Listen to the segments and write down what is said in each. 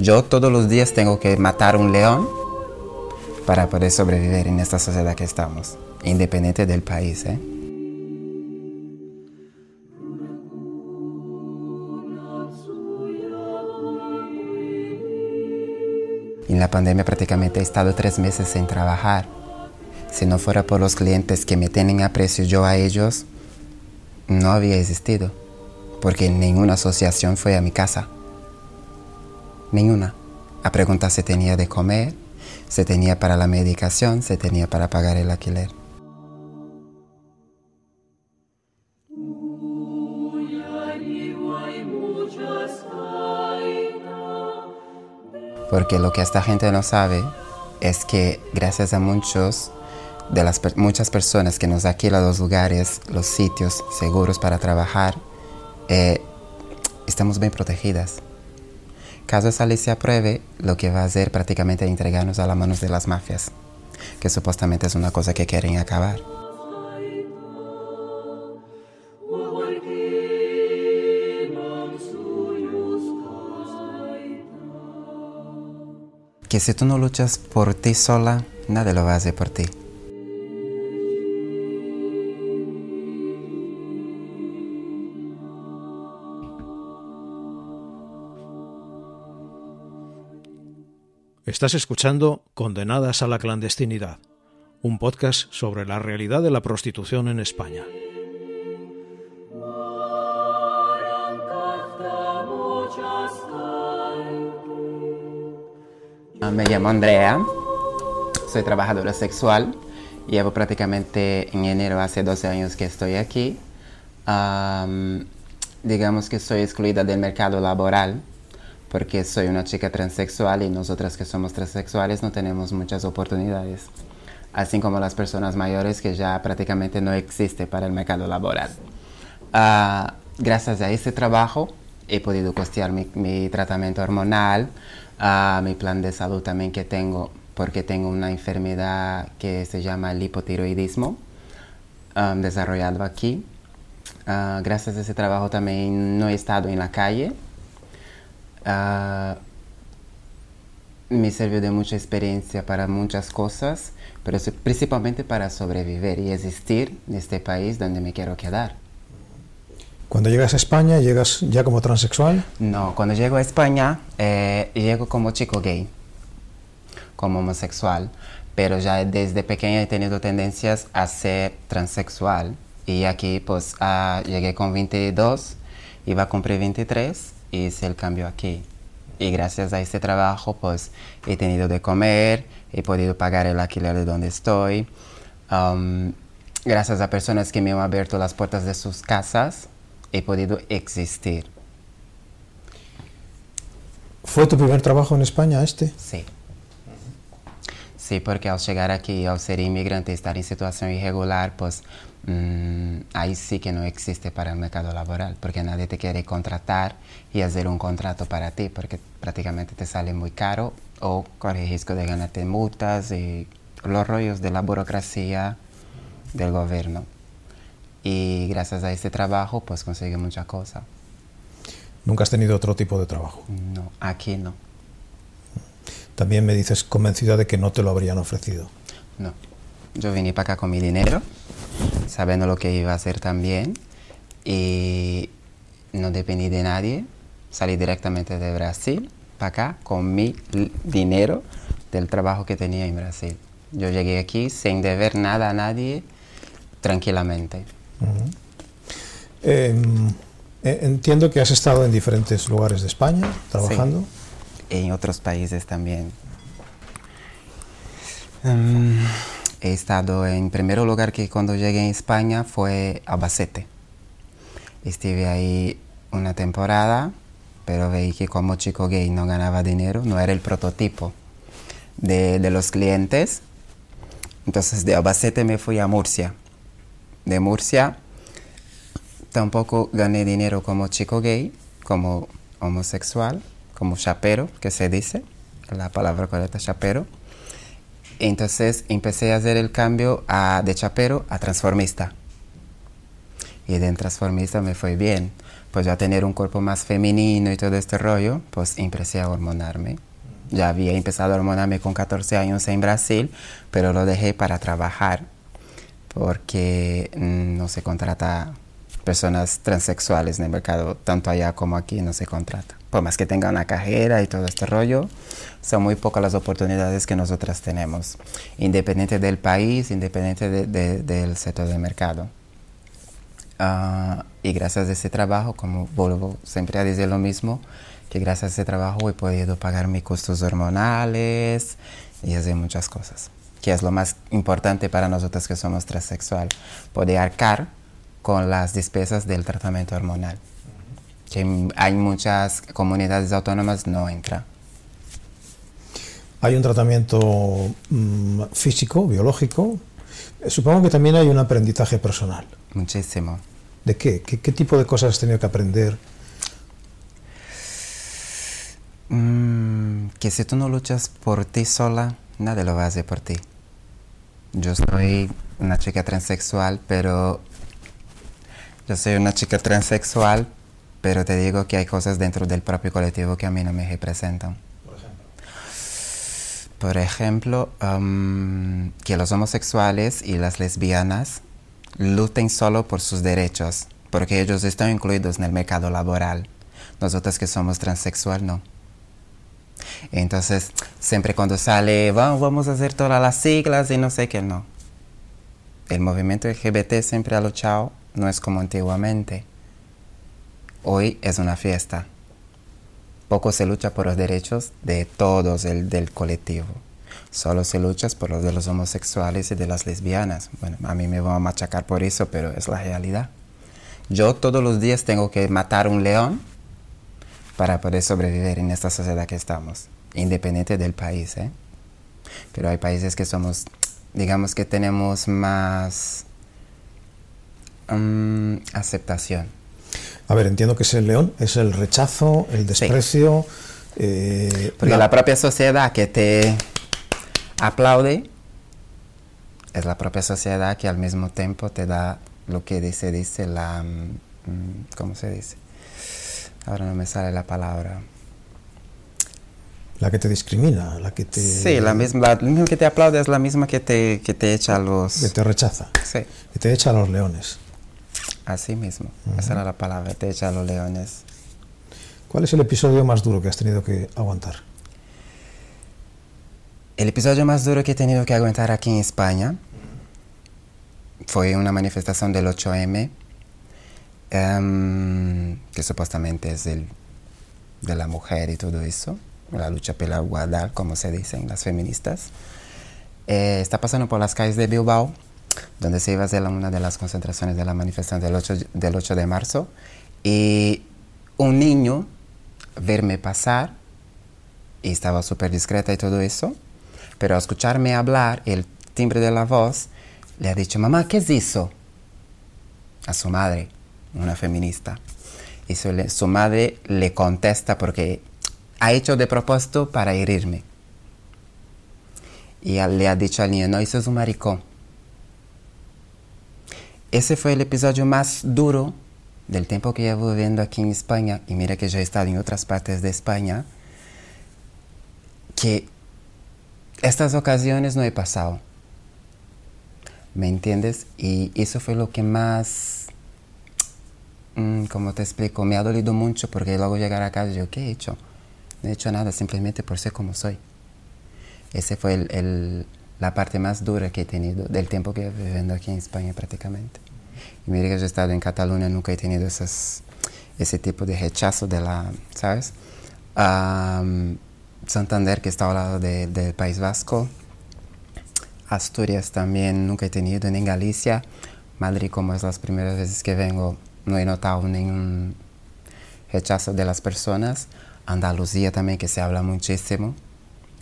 Yo todos los días tengo que matar un león para poder sobrevivir en esta sociedad que estamos, independiente del país. ¿eh? En la pandemia prácticamente he estado tres meses sin trabajar. Si no fuera por los clientes que me tienen aprecio yo a ellos, no había existido, porque ninguna asociación fue a mi casa. Ninguna. A preguntar si tenía de comer, si tenía para la medicación, si tenía para pagar el alquiler. Porque lo que esta gente no sabe es que gracias a muchos de las muchas personas que nos alquilan los lugares, los sitios seguros para trabajar, eh, estamos bien protegidas. Caso esa ley se apruebe, lo que va a hacer prácticamente es entregarnos a las manos de las mafias, que supuestamente es una cosa que quieren acabar. Que si tú no luchas por ti sola, nadie lo va a hacer por ti. Estás escuchando Condenadas a la Clandestinidad, un podcast sobre la realidad de la prostitución en España. Me llamo Andrea, soy trabajadora sexual. Llevo prácticamente en enero hace 12 años que estoy aquí. Am, digamos que soy excluida del mercado laboral porque soy una chica transexual y nosotras que somos transexuales no tenemos muchas oportunidades. Así como las personas mayores que ya prácticamente no existe para el mercado laboral. Ah, gracias a ese trabajo he podido costear mi, mi tratamiento hormonal, ah, mi plan de salud también que tengo, porque tengo una enfermedad que se llama el hipotiroidismo, ah, desarrollado aquí. Ah, gracias a ese trabajo también no he estado en la calle. Ah, me sirvió de mucha experiencia para muchas cosas, pero principalmente para sobrevivir y existir en este país donde me quiero quedar. Cuando llegas a España, llegas ya como transexual. No, cuando llego a España, eh, llego como chico gay, como homosexual, pero ya desde pequeña he tenido tendencias a ser transexual. Y aquí pues ah, llegué con 22, iba a cumplir 23 y hice el cambio aquí. Y gracias a este trabajo pues he tenido de comer, he podido pagar el alquiler de donde estoy. Um, gracias a personas que me han abierto las puertas de sus casas, he podido existir. ¿Fue tu primer trabajo en España este? Sí. Sí, porque al llegar aquí, al ser inmigrante y estar en situación irregular, pues mm, ahí sí que no existe para el mercado laboral, porque nadie te quiere contratar y hacer un contrato para ti, porque prácticamente te sale muy caro o corre riesgo de ganarte multas y los rollos de la burocracia del gobierno. Y gracias a este trabajo, pues conseguí muchas cosas. Nunca has tenido otro tipo de trabajo. No, aquí no. También me dices convencida de que no te lo habrían ofrecido. No. Yo vine para acá con mi dinero, sabiendo lo que iba a hacer también. Y no dependí de nadie. Salí directamente de Brasil para acá con mi dinero del trabajo que tenía en Brasil. Yo llegué aquí sin deber nada a nadie, tranquilamente. Eh, eh, entiendo que has estado en diferentes lugares de España trabajando. En otros países también. Mm, he estado en primer lugar que cuando llegué a España fue Albacete. Estuve ahí una temporada, pero veí que como chico gay no ganaba dinero, no era el prototipo de, los clientes. Entonces de Albacete me fui a Murcia. De Murcia tampoco gané dinero como chico gay, como homosexual, como chapero, que se dice, la palabra correcta chapero. Entonces empecé a hacer el cambio a, de chapero a transformista. Y de transformista me fue bien. Pues ya tener un cuerpo más femenino y todo este rollo, pues empecé a hormonarme. Ya había empezado a hormonarme con 14 años en Brasil, pero lo dejé para trabajar porque mm, no se contrata personas transexuales en el mercado, tanto allá como aquí no se contrata. Por más que tengan una carrera y todo este rollo, son muy pocas las oportunidades que nosotras tenemos, independiente del país, independiente del sector del mercado. Ah, y gracias a ese trabajo, como vuelvo siempre a decir lo mismo, que gracias a ese trabajo he podido pagar mis costos hormonales y hacer muchas cosas, que es lo más importante para nosotros que somos transexual, poder arcar con las despesas del tratamiento hormonal, que hay muchas comunidades autónomas no entra. Hay un tratamiento mm, físico, biológico. Eh, supongo que también hay un aprendizaje personal. Muchísimo. ¿De qué? ¿Qué, tipo de cosas has tenido que aprender? Mm, que si tú no luchas por ti sola, nadie lo va a hacer por ti. Yo soy una chica transexual, pero yo soy una chica transexual, pero te digo que hay cosas dentro del propio colectivo que a mí no me representan. Por ejemplo, um, que los homosexuales y las lesbianas luchen solo por sus derechos, porque ellos están incluidos en el mercado laboral. Nosotros que somos transexual, no. Entonces, siempre cuando sale, vamos, vamos a hacer todas las siglas y no sé qué, no. El movimiento LGBT siempre ha luchado no es como antiguamente. Hoy es una fiesta. Poco se lucha por los derechos de todos el, del colectivo. Solo se lucha por los de los homosexuales y de las lesbianas. Bueno, a mí me van a machacar por eso, pero es la realidad. Yo todos los días tengo que matar un león para poder sobrevivir en esta sociedad que estamos, independiente del país. ¿eh? Pero hay países que somos, digamos que tenemos más aceptación. A ver, entiendo que es el león, es el rechazo, el desprecio. Eh, Porque la... propia sociedad que te aplaude es la propia sociedad que al mismo tiempo te da lo que dice, dice la... Mm, ¿Cómo se dice? Ahora no me sale la palabra. La que te discrimina, la que te... Sí, la misma, la que te aplaude es la misma que te, que te echa a los... Que te rechaza. Sí. Que te echa a los leones. Así mismo, esa era la palabra, te echa a los leones. ¿Cuál es el episodio más duro que has tenido que aguantar? El episodio más duro que he tenido que aguantar aquí en España fue una manifestación del 8M, em, que supuestamente es el, de la mujer y todo eso, la lucha por la igualdad, como se dicen las feministas. Eh, está pasando por las calles de Bilbao donde se iba a hacer una de las concentraciones de la manifestación del 8, del 8 de marzo. Y un niño verme pasar, y estaba súper discreta y todo eso, pero al escucharme hablar, el timbre de la voz, le ha dicho, mamá, ¿qué es eso? A su madre, una feminista. Y su, su madre le contesta porque ha hecho de propósito para herirme. Y le ha dicho al niño, no, eso es un maricón. Ese fue el episodio más duro del tiempo que llevo viviendo aquí en España, y mira que ya he estado en otras partes de España, que estas ocasiones no he pasado. ¿Me entiendes? Y eso fue lo que más, mm, como te explico, me ha dolido mucho porque luego llegar a casa y yo, ¿qué he hecho? No he hecho nada, simplemente por ser como soy. Ese fue el la parte más dura que he tenido del tiempo que he viviendo aquí en España prácticamente. Y mira que yo he estado en Cataluña, nunca he tenido esas, ese tipo de rechazo de la, ¿sabes? Santander, que está al lado del País Vasco, Asturias también nunca he tenido, ni Galicia. Madrid, como es las primeras veces que vengo, no he notado ningún rechazo de las personas. Andalucía también, que se habla muchísimo,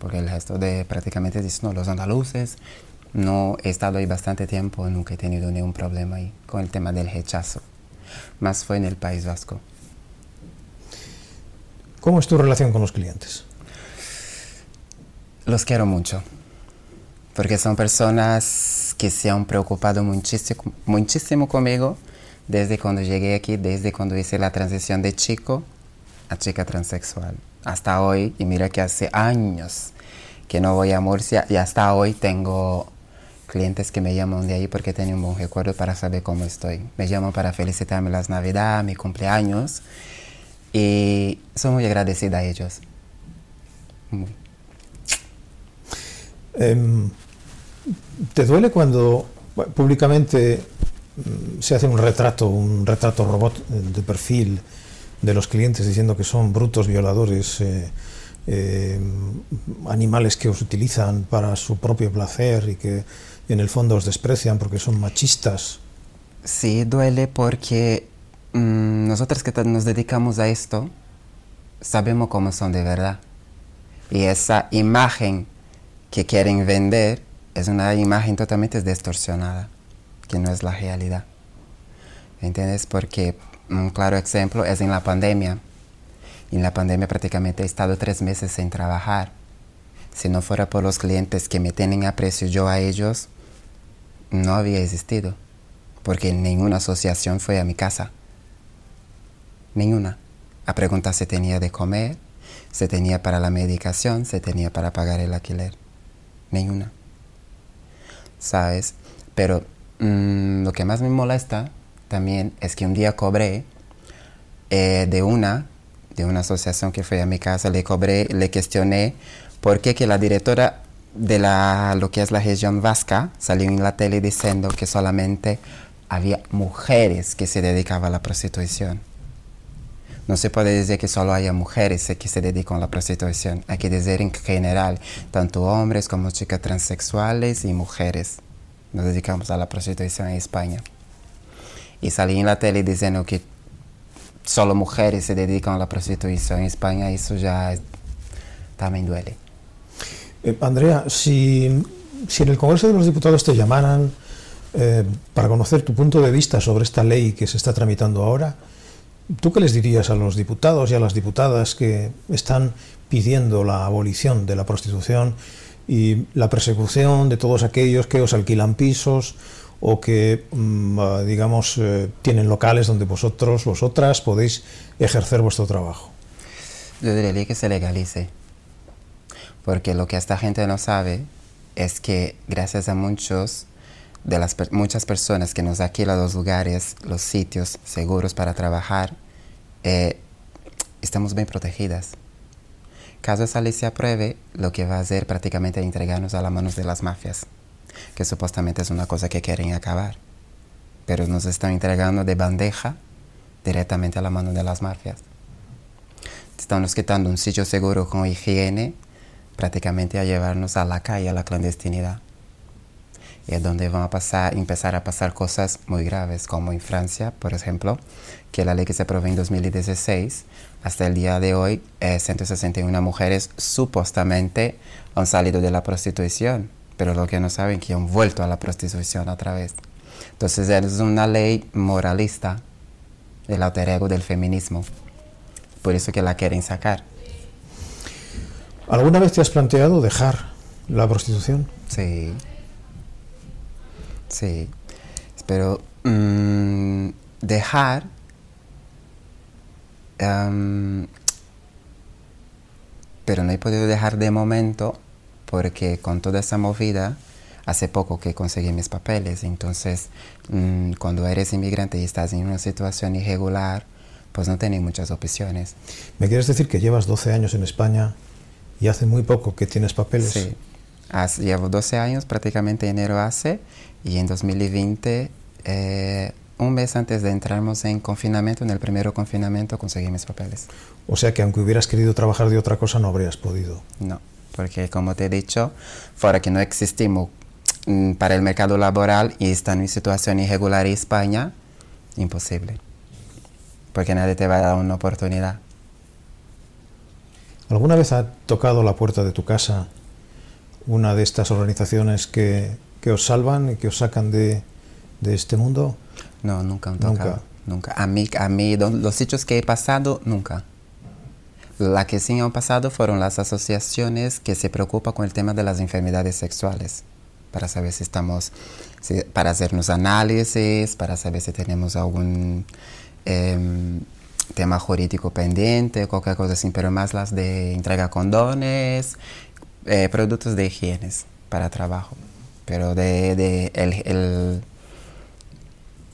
porque el resto de prácticamente dicen, no, los andaluces. No he estado ahí bastante tiempo, nunca he tenido ningún problema ahí con el tema del rechazo. Más fue en el País Vasco. ¿Cómo es tu relación con los clientes? Los quiero mucho, porque son personas que se han preocupado muchísimo, muchísimo conmigo desde cuando llegué aquí, desde cuando hice la transición de chico a chica transexual. Hasta hoy, y mira que hace años que no voy a Murcia y hasta hoy tengo clientes que me llaman de ahí porque tienen un buen recuerdo para saber cómo estoy. Me llaman para felicitarme las Navidad, mi cumpleaños y soy muy agradecida a ellos. Em, ¿Te duele cuando públicamente mm, se hace un retrato, un retrato robot eh, de perfil de los clientes diciendo que son brutos violadores, eh, em, animales que os utilizan para su propio placer y que en el fondo os desprecian porque son machistas? Sí, duele porque mm, nosotros que nos dedicamos a esto sabemos cómo son de verdad. Y esa imagen que quieren vender es una imagen totalmente distorsionada, que no es la realidad. ¿Entiendes? Porque un claro ejemplo es en la pandemia. En la pandemia prácticamente he estado tres meses sin trabajar. Si no fuera por los clientes que me tienen aprecio yo a ellos, no había existido. Porque ninguna asociación fue a mi casa. Ninguna. A preguntar si tenía de comer, si tenía para la medicación, si tenía para pagar el alquiler ninguna. ¿Sabes? Pero mm, lo que más me molesta también es que un día cobré eh, de una, de una asociación que fue a mi casa, le cobré, le cuestioné por qué que la directora de la, lo que es la región vasca salió en la tele diciendo que solamente había mujeres que se dedicaban a la prostitución. No se puede decir que solo haya mujeres que se dedican a la prostitución. Hay que decir en general, tanto hombres como chicas transexuales y mujeres nos dedicamos a la prostitución en España. Y salí en la tele diciendo que solo mujeres se dedican a la prostitución en España, eso ya también duele. Eh, Andrea, si, en el Congreso de los Diputados te llamaran eh, para conocer tu punto de vista sobre esta ley que se está tramitando ahora, ¿Tú qué les dirías a los diputados y a las diputadas que están pidiendo la abolición de la prostitución y la persecución de todos aquellos que os alquilan pisos o que, mm, ah, digamos, eh, tienen locales donde vosotros, vosotras, podéis ejercer vuestro trabajo? Yo diría que se legalice, porque lo que esta gente no sabe es que gracias a muchos de las muchas personas que nos alquilan los lugares, los sitios seguros para trabajar, eh, estamos bien protegidas. Caso esa ley se apruebe, lo que va a hacer prácticamente es entregarnos a las manos de las mafias, que supuestamente es una cosa que quieren acabar, pero nos están entregando de bandeja directamente a la mano de las mafias. Estamos quitando un sitio seguro con higiene prácticamente a llevarnos a la calle, a la clandestinidad. Es donde van a pasar, empezar a pasar cosas muy graves, como en Francia, por ejemplo, que la ley que se aprobó en 2016, hasta el día de hoy, 161 eh, mujeres supuestamente han salido de la prostitución, pero lo que no saben es que han vuelto a la prostitución otra vez. Entonces es una ley moralista del alter ego del feminismo, por eso que la quieren sacar. ¿Alguna vez te has planteado dejar la prostitución? Sí. Sí, pero mm, dejar pero no he podido dejar de momento porque con toda esa movida hace poco que conseguí mis papeles entonces mm, cuando eres inmigrante y estás en una situación irregular pues no tienes muchas opciones ¿me quieres decir que llevas 12 años en España y hace muy poco que tienes papeles? sí llevo 12 años prácticamente enero hace y en 2020, eh, un mes antes de entrarnos en confinamiento, en el primer confinamiento, conseguí mis papeles. O sea que aunque hubieras querido trabajar de otra cosa, no habrías podido. No, porque como te he dicho, fuera que no existimos mm, para el mercado laboral y están en situación irregular en España, imposible. Porque nadie te va a dar una oportunidad. ¿Alguna vez ha tocado la puerta de tu casa una de estas organizaciones que, que os salvan y que os sacan de, de este mundo? No, nunca han tocado. Nunca. A mí, a mí, los sitios que he pasado, nunca. La que sí han pasado fueron las asociaciones que se preocupan con el tema de las enfermedades sexuales, para saber si estamos, para hacernos análisis, para saber si tenemos algún eh, tema jurídico pendiente, cualquier cosa así, pero más las de entrega condones, eh, productos de higiene para trabajo. Pero de, de el,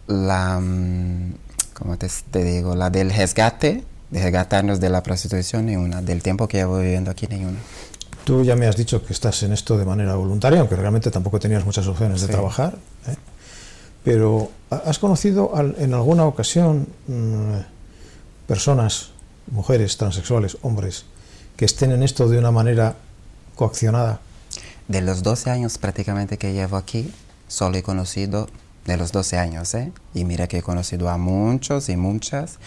la, mm, ¿cómo te, te, digo? La del rescate, de resgatarnos de la prostitución, ni una. Del tiempo que llevo viviendo aquí, ni una. Tú ya me has dicho que estás en esto de manera voluntaria, aunque realmente tampoco tenías muchas opciones de sí. trabajar. ¿eh? Pero, ¿has conocido en alguna ocasión mmm, personas, mujeres, transexuales, hombres, que estén en esto de una manera coaccionada? De los 12 años prácticamente que llevo aquí, solo he conocido, de los 12 años, ¿eh? Y mira que he conocido a muchos y muchas,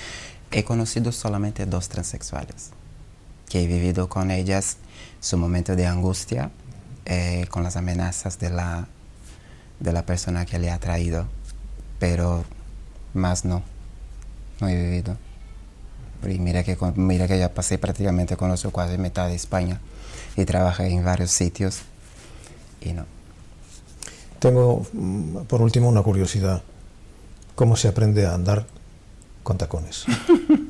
he conocido solamente dos transexuales, que he vivido con ellas su momento de angustia, eh, con las amenazas de la, de la persona que le ha traído, pero más no, no he vivido. Y mira que, mira que ya pasé prácticamente, conozco casi mitad de España y trabajé en varios sitios y no. Tengo, por último, una curiosidad. ¿Cómo se aprende a andar con tacones?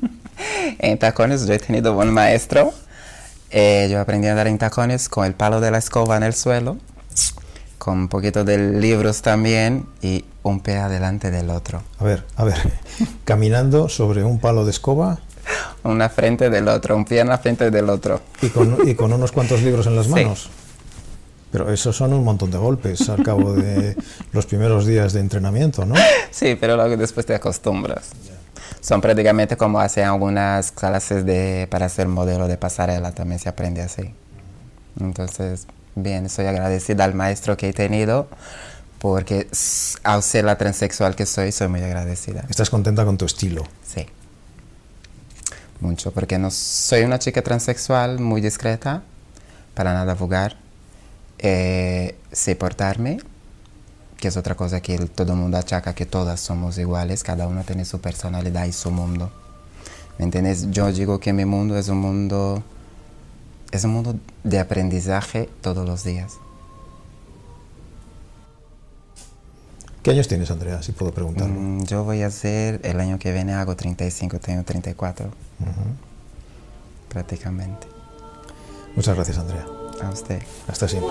en tacones yo he tenido buen maestro. Eh, yo aprendí a andar en tacones con el palo de la escoba en el suelo, con un poquito de libros también y un pie adelante del otro. A ver, a ver, caminando sobre un palo de escoba. Una frente del otro, un pie en la frente del otro. Y con, y con unos cuantos libros en las manos. Sí. Pero esos son un montón de golpes al cabo de los primeros días de entrenamiento, ¿no? Sí, pero luego después te acostumbras. Son prácticamente como hacen algunas clases de, para ser modelo de pasarela, también se aprende así. Entonces, bien, soy agradecida al maestro que he tenido, porque al ser la transexual que soy, soy muy agradecida. ¿Estás contenta con tu estilo? Sí. Mucho, porque no soy una chica transexual muy discreta, para nada vulgar eh, sé portarme, que es otra cosa que todo el mundo achaca que todas somos iguales, cada una tiene su personalidad y su mundo. ¿Me entiendes? Yo digo que mi mundo es un mundo, es un mundo de aprendizaje todos los días. ¿Qué años tienes, Andrea, si puedo preguntarlo? Mm, yo voy a hacer, el año que viene hago 35, tengo 34. Uh -huh. Prácticamente. Muchas gracias, Andrea. A usted. Hasta siempre.